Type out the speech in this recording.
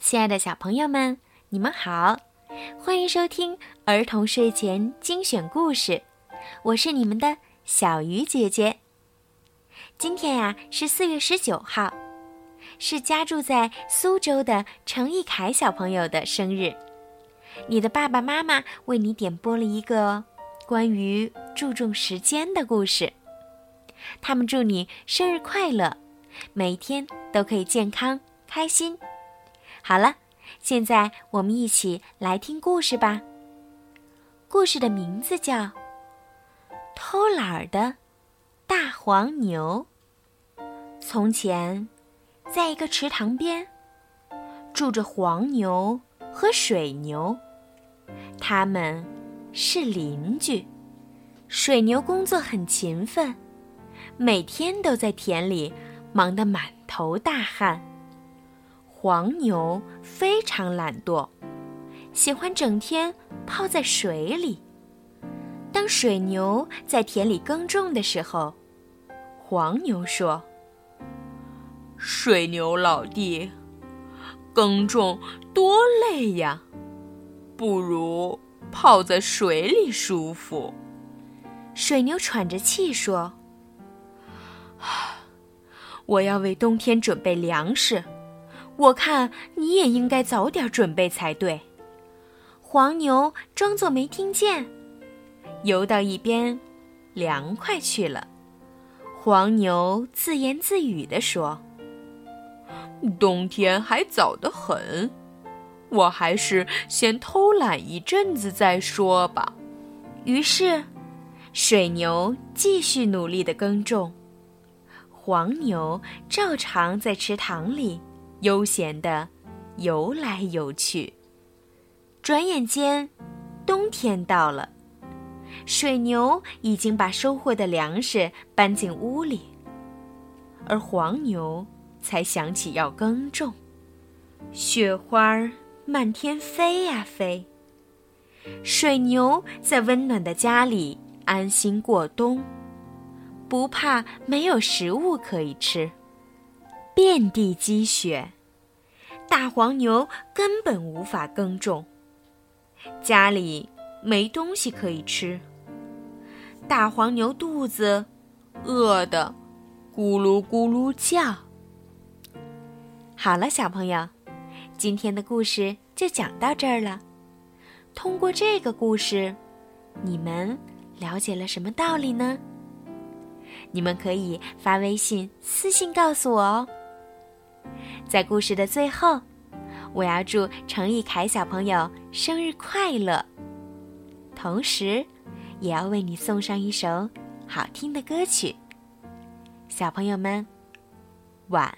亲爱的小朋友们，你们好，欢迎收听儿童睡前精选故事，我是你们的小鱼姐姐。今天呀是四月十九号，是家住在苏州的程一凯小朋友的生日。你的爸爸妈妈为你点播了一个关于注重时间的故事，他们祝你生日快乐，每一天都可以健康开心。好了，现在我们一起来听故事吧。故事的名字叫《偷懒的大黄牛》。从前，在一个池塘边，住着黄牛和水牛，他们是邻居。水牛工作很勤奋，每天都在田里忙得满头大汗。黄牛非常懒惰，喜欢整天泡在水里。当水牛在田里耕种的时候，黄牛说：“水牛老弟，耕种多累呀，不如泡在水里舒服。”水牛喘着气说：“我要为冬天准备粮食。”我看你也应该早点准备才对。黄牛装作没听见，游到一边，凉快去了。黄牛自言自语地说：“冬天还早得很，我还是先偷懒一阵子再说吧。”于是，水牛继续努力的耕种，黄牛照常在池塘里。悠闲地游来游去。转眼间，冬天到了，水牛已经把收获的粮食搬进屋里，而黄牛才想起要耕种。雪花漫天飞呀飞，水牛在温暖的家里安心过冬，不怕没有食物可以吃。遍地积雪，大黄牛根本无法耕种。家里没东西可以吃，大黄牛肚子饿得咕噜咕噜叫。好了，小朋友，今天的故事就讲到这儿了。通过这个故事，你们了解了什么道理呢？你们可以发微信私信告诉我哦。在故事的最后，我要祝程一凯小朋友生日快乐，同时，也要为你送上一首好听的歌曲。小朋友们，晚。